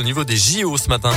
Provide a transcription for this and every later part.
au niveau des JO ce matin.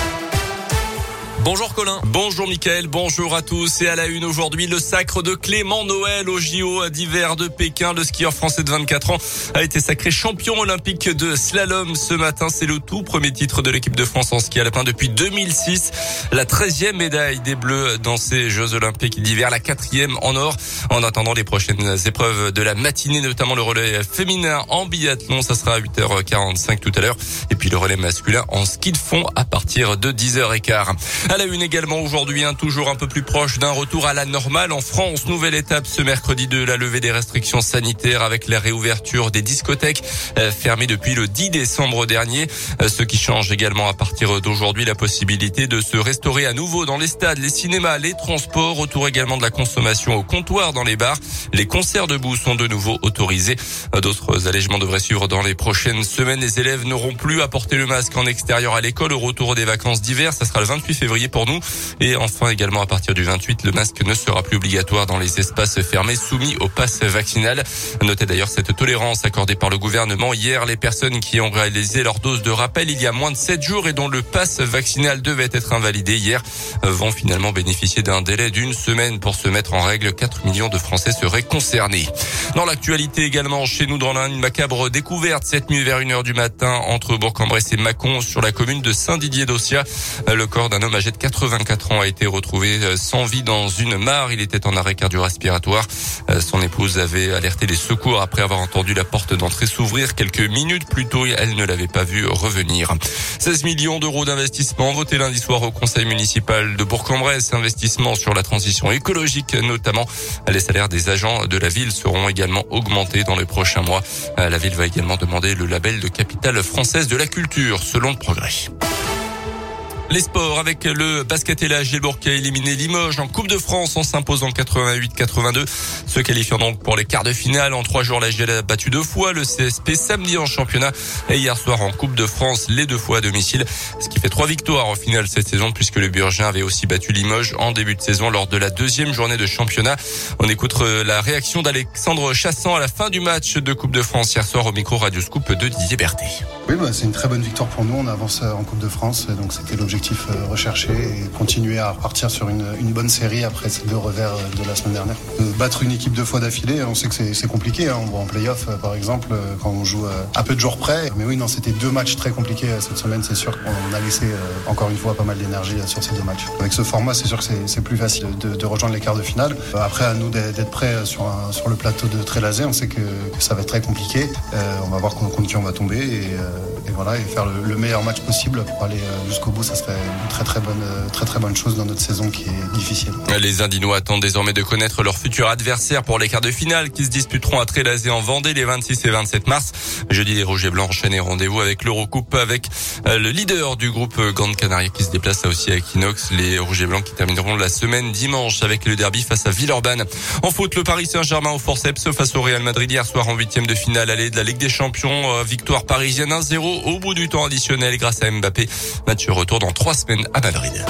Bonjour Colin. Bonjour Mickaël, bonjour à tous. Et à la une aujourd'hui, le sacre de Clément Noël au JO d'hiver de Pékin. Le skieur français de 24 ans a été sacré champion olympique de slalom ce matin. C'est le tout premier titre de l'équipe de France en ski alpin depuis 2006. La 13e médaille des Bleus dans ces Jeux olympiques d'hiver, la quatrième en or. En attendant les prochaines épreuves de la matinée, notamment le relais féminin en biathlon, ça sera à 8h45 tout à l'heure. Et puis le relais masculin en ski de fond à partir de 10h15. À la une également aujourd'hui, hein, toujours un peu plus proche d'un retour à la normale en France. Nouvelle étape ce mercredi de la levée des restrictions sanitaires avec la réouverture des discothèques euh, fermées depuis le 10 décembre dernier. Euh, ce qui change également à partir d'aujourd'hui la possibilité de se restaurer à nouveau dans les stades, les cinémas, les transports. Retour également de la consommation au comptoir dans les bars. Les concerts debout sont de nouveau autorisés. Euh, d'autres allègements devraient suivre dans les prochaines semaines. Les élèves n'auront plus à porter le masque en extérieur à l'école au retour des vacances d'hiver. Ça sera le 28 février pour nous. Et enfin également à partir du 28, le masque ne sera plus obligatoire dans les espaces fermés soumis au pass vaccinal. Notez d'ailleurs cette tolérance accordée par le gouvernement hier. Les personnes qui ont réalisé leur dose de rappel il y a moins de 7 jours et dont le pass vaccinal devait être invalidé hier vont finalement bénéficier d'un délai d'une semaine pour se mettre en règle. 4 millions de Français seraient concernés. Dans l'actualité également, chez nous dans l'Inde, macabre découverte cette nuit vers 1h du matin entre Bourg-en-Bresse et Mâcon sur la commune de Saint-Didier-d'Ossia. Le corps d'un homme âgé 84 ans a été retrouvé euh, sans vie dans une mare. Il était en arrêt cardio-respiratoire. Euh, son épouse avait alerté les secours après avoir entendu la porte d'entrée s'ouvrir quelques minutes plus tôt. Elle ne l'avait pas vu revenir. 16 millions d'euros d'investissement voté lundi soir au conseil municipal de Bourg-en-Bresse. Investissement sur la transition écologique notamment. Les salaires des agents de la ville seront également augmentés dans les prochains mois. Euh, la ville va également demander le label de capitale française de la culture selon le progrès. Les sports avec le basket et la Gilbourg qui a éliminé Limoges en Coupe de France en s'imposant 88-82. Se qualifiant donc pour les quarts de finale. En trois jours, la GL a battu deux fois le CSP samedi en championnat et hier soir en Coupe de France les deux fois à domicile. Ce qui fait trois victoires au final cette saison puisque le Burgin avait aussi battu Limoges en début de saison lors de la deuxième journée de championnat. On écoute euh, la réaction d'Alexandre Chassant à la fin du match de Coupe de France hier soir au micro Radio Scoop de Didier Berthet. Oui, bah, c'est une très bonne victoire pour nous. On avance euh, en Coupe de France, donc c'était l'objectif euh, recherché et continuer à repartir sur une, bonne série après ces deux revers euh, de la semaine dernière. battre une équipe deux fois d'affilée, on sait que c'est compliqué. Hein. On voit en playoff, euh, par exemple, quand on joue à peu de jours près. Mais oui, non, c'était deux matchs très compliqués cette semaine, c'est sûr. On a laissé encore une fois pas mal d'énergie sur ces deux matchs. Avec ce format, c'est sûr que c'est plus facile de, rejoindre les quarts de finale. Après, à nous d'être prêts sur, le plateau de Trélazé. On sait que, ça va être très compliqué. on va voir contre qui on va tomber et, voilà, et faire le, le, meilleur match possible pour aller jusqu'au bout. Serait une très très bonne, très très bonne chose dans notre saison qui est difficile. Les Indinois attendent désormais de connaître leur futur adversaire pour les quarts de finale qui se disputeront à Trélazé en Vendée les 26 et 27 mars. Jeudi, les Rouges et Blancs enchaînent rendez-vous avec l'Eurocoupe avec euh, le leader du groupe euh, Grande Canaria qui se déplace aussi à Equinox. Les Rouges et Blancs qui termineront la semaine dimanche avec le derby face à Villeurbanne. En foot, le Paris Saint-Germain au forceps face au Real Madrid hier soir en huitième de finale allée de la Ligue des Champions. Euh, victoire parisienne 1-0 au bout du temps additionnel grâce à Mbappé. Match retour trois semaines à Madrid.